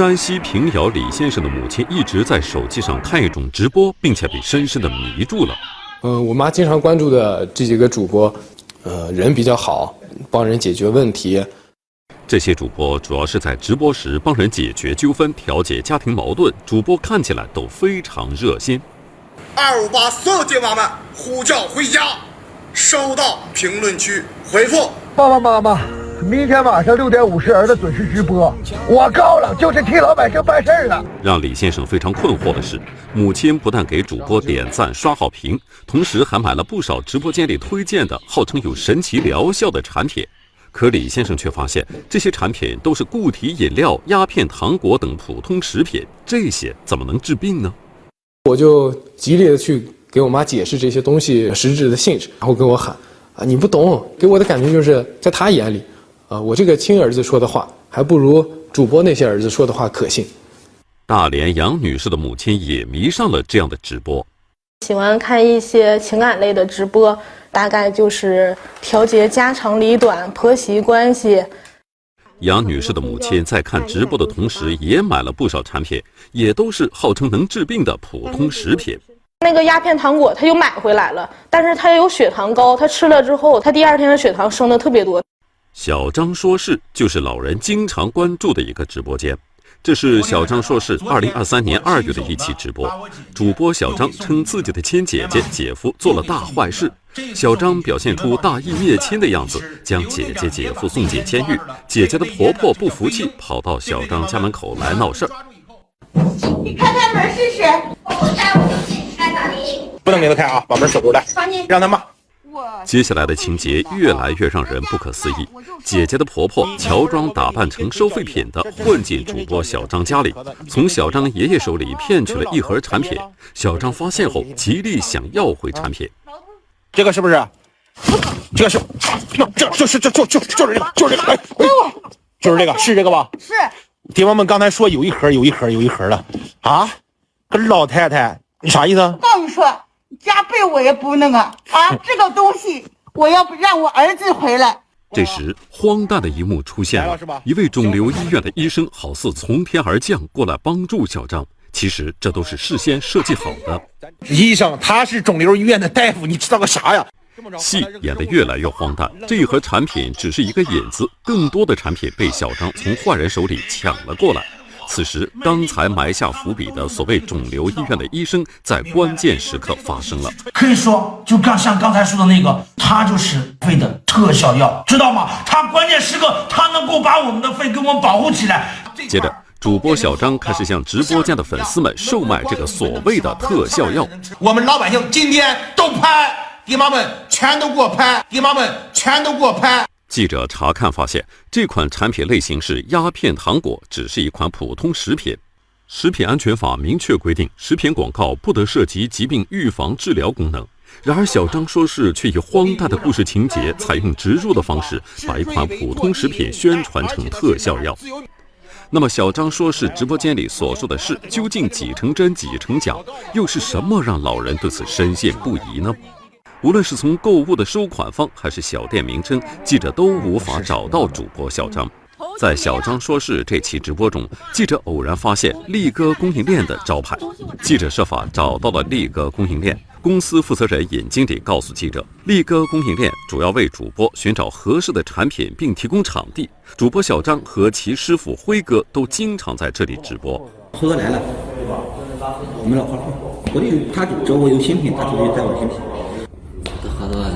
山西平遥李先生的母亲一直在手机上看一种直播，并且被深深的迷住了。嗯，我妈经常关注的这几个主播，呃，人比较好，帮人解决问题。这些主播主要是在直播时帮人解决纠纷、调解家庭矛盾，主播看起来都非常热心。二五八所有爹妈们呼叫回家，收到评论区回复。爸爸妈妈。明天晚上六点五十，儿子准时直播。我高冷就是替老百姓办事儿的。让李先生非常困惑的是，母亲不但给主播点赞、刷好评，同时还买了不少直播间里推荐的号称有神奇疗效的产品。可李先生却发现，这些产品都是固体饮料、鸦片、糖果等普通食品，这些怎么能治病呢？我就极力的去给我妈解释这些东西实质的性质，然后跟我喊：“啊，你不懂！”给我的感觉就是在她眼里。啊，我这个亲儿子说的话，还不如主播那些儿子说的话可信。大连杨女士的母亲也迷上了这样的直播，喜欢看一些情感类的直播，大概就是调节家长里短、婆媳关系。杨女士的母亲在看直播的同时，也买了不少产品，也都是号称能治病的普通食品。那个鸦片糖果，她又买回来了，但是她有血糖高，她吃了之后，她第二天的血糖升得特别多。小张说事就是老人经常关注的一个直播间，这是小张说事二零二三年二月的一期直播。主播小张称自己的亲姐姐、姐夫做了大坏事，小张表现出大义灭亲的样子，将姐姐、姐夫送进监狱。姐姐的婆婆不服气，跑到小张家门口来闹事儿。你开开门试试，我不开，我就进，爱咋地？不能给他开啊，把门锁住来，让他骂。接下来的情节越来越让人不可思议。姐姐的婆婆乔装打扮成收废品的，混进主播小张家里，从小张爷爷手里骗取了一盒产品。小张发现后，极力想要回产品。这个是不是？这个是，这就是这就就就是这个，就是这个，哎，就是这个，是这个吧？是。爹妈们刚才说有一盒，有一盒，有一盒的啊！个老太太，你啥意思？加倍我也不弄啊 啊！这个东西我要不让我儿子回来。这时，荒诞的一幕出现了：一位肿瘤医院的医生好似从天而降过来帮助小张。其实这都是事先设计好的。医生，他是肿瘤医院的大夫，你知道个啥呀？戏演得越来越荒诞。这一盒产品只是一个引子，更多的产品被小张从坏人手里抢了过来。此时，刚才埋下伏笔的所谓肿瘤医院的医生，在关键时刻发生了。可以说，就刚像刚才说的那个，他就是肺的特效药，知道吗？他关键时刻，他能够把我们的肺给我们保护起来。接着，主播小张开始向直播间的粉丝们售卖这个所谓的特效药。我们老百姓今天都拍，爹妈们全都给我拍，爹妈们全都给我拍。记者查看发现，这款产品类型是鸦片糖果，只是一款普通食品。食品安全法明确规定，食品广告不得涉及疾病预防治疗功能。然而，小张说事却以荒诞的故事情节，采用植入的方式，把一款普通食品宣传成特效药。那么，小张说是直播间里所说的事，究竟几成真几成假？又是什么让老人对此深信不疑呢？无论是从购物的收款方，还是小店名称，记者都无法找到主播小张。在小张说事这期直播中，记者偶然发现力哥供应链的招牌。记者设法找到了力哥供应链公司负责人尹经理，告诉记者，力哥供应链主要为主播寻找合适的产品，并提供场地。主播小张和其师傅辉哥都经常在这里直播。辉哥来了，我们老客户，我就他只要我有新品，他就会带我新品。合作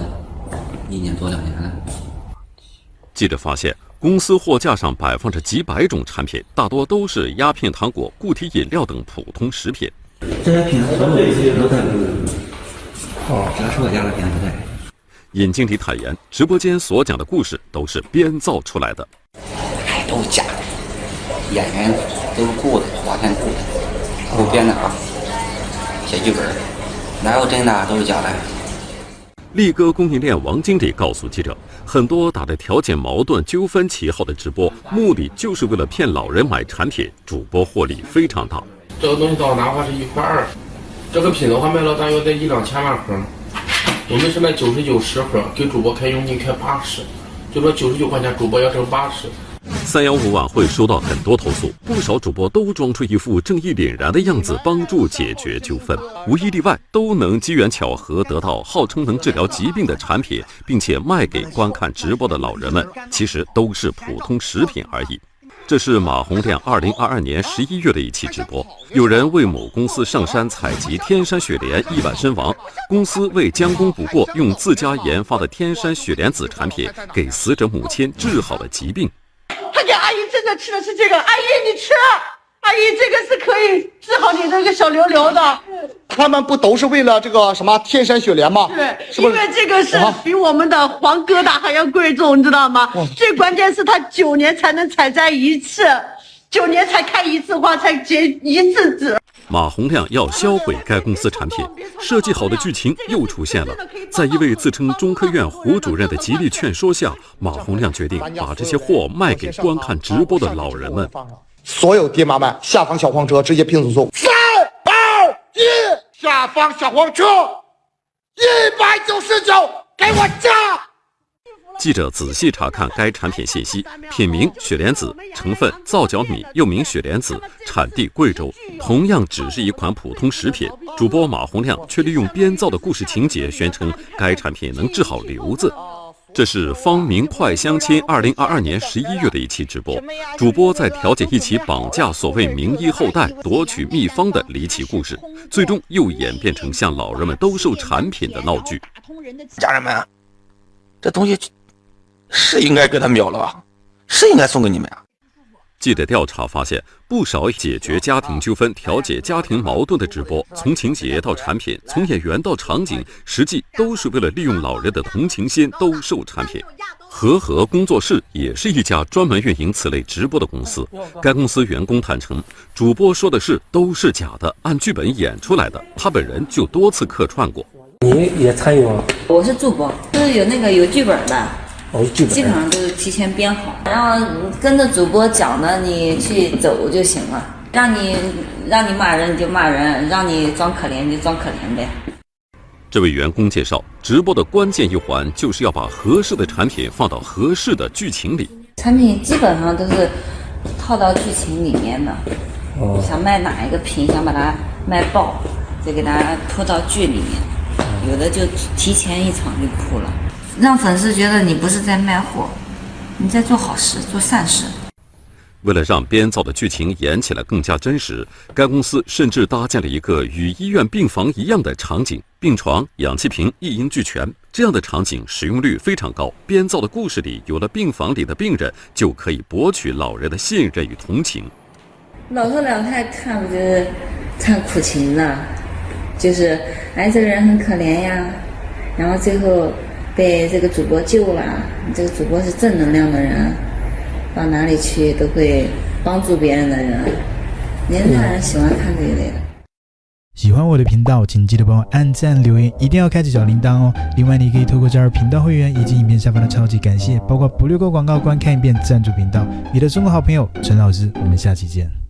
一年多两年了。记者发现，公司货架上摆放着几百种产品，大多都是鸦片糖果、固体饮料等普通食品。这些品所有的都带。哦，只要是我家的品都在。尹经理坦言，直播间所讲的故事都是编造出来的。哎，都是假的，演员都是雇的，花钱雇的，胡编的啊，写剧本，哪有真的，都是假的。力哥供应链王经理告诉记者，很多打着调解矛盾纠纷旗号的直播，目的就是为了骗老人买产品，主播获利非常大。这个东西到哪怕是一块二，这个品的话卖了大约在一两千万盒。我们是卖九十九十盒，给主播开佣金开八十，就说九十九块钱，主播要挣八十。三幺五晚会收到很多投诉，不少主播都装出一副正义凛然的样子，帮助解决纠纷，无一例外都能机缘巧合得到号称能治疗疾病的产品，并且卖给观看直播的老人们，其实都是普通食品而已。这是马洪亮二零二二年十一月的一期直播，有人为某公司上山采集天山雪莲意外身亡，公司为将功补过，用自家研发的天山雪莲子产品给死者母亲治好了疾病。阿姨真的吃的是这个，阿姨你吃。阿姨，这个是可以治好你这个小瘤瘤的。他们不都是为了这个什么天山雪莲吗？对，因为这个是比我们的黄疙瘩还要贵重，你知道吗？最关键是它九年才能采摘一次，九年才开一次花，才结一次籽。马洪亮要销毁该公司产品，设计好的剧情又出现了。在一位自称中科院胡主任的极力劝说下，马洪亮决定把这些货卖给观看直播的老人们。所有爹妈们，下方小黄车直接拼速送三二一，下方小黄车一百九十九，给我加！记者仔细查看该产品信息，品名雪莲子，成分皂角米，又名雪莲子，产地贵州。同样只是一款普通食品，主播马洪亮却利用编造的故事情节，宣称该产品能治好瘤子。这是方明快相亲二零二二年十一月的一期直播，主播在调解一起绑架所谓名医后代、夺取秘方的离奇故事，最终又演变成向老人们兜售产品的闹剧。家人们，这东西是应该给他秒了吧？是应该送给你们呀？记者调查发现，不少解决家庭纠纷、调解家庭矛盾的直播，从情节到产品，从演员到场景，实际都是为了利用老人的同情心兜售产品。和合工作室也是一家专门运营此类直播的公司。该公司员工坦承，主播说的事都是假的，按剧本演出来的。他本人就多次客串过。你也参与吗？我是助播，就是有那个有剧本的。基本上都是提前编好，然后跟着主播讲的，你去走就行了。让你让你骂人你就骂人，让你装可怜你就装可怜呗。这位员工介绍，直播的关键一环就是要把合适的产品放到合适的剧情里。产品基本上都是套到剧情里面的。哦。想卖哪一个品，想把它卖爆，就给它铺到剧里面。有的就提前一场就铺了。让粉丝觉得你不是在卖货，你在做好事、做善事。为了让编造的剧情演起来更加真实，该公司甚至搭建了一个与医院病房一样的场景，病床、氧气瓶一应俱全。这样的场景使用率非常高。编造的故事里有了病房里的病人，就可以博取老人的信任与同情。老头老太看不就是看苦情呢？就是哎，这个人很可怜呀，然后最后。被这个主播救了，这个主播是正能量的人，到哪里去都会帮助别人的人，年轻人喜欢看这一类的。喜欢我的频道，请记得帮我按赞、留言，一定要开启小铃铛哦。另外，你可以透过加入频道会员以及影片下方的超级感谢，包括不略过广告、观看一遍赞助频道。你的中国好朋友陈老师，我们下期见。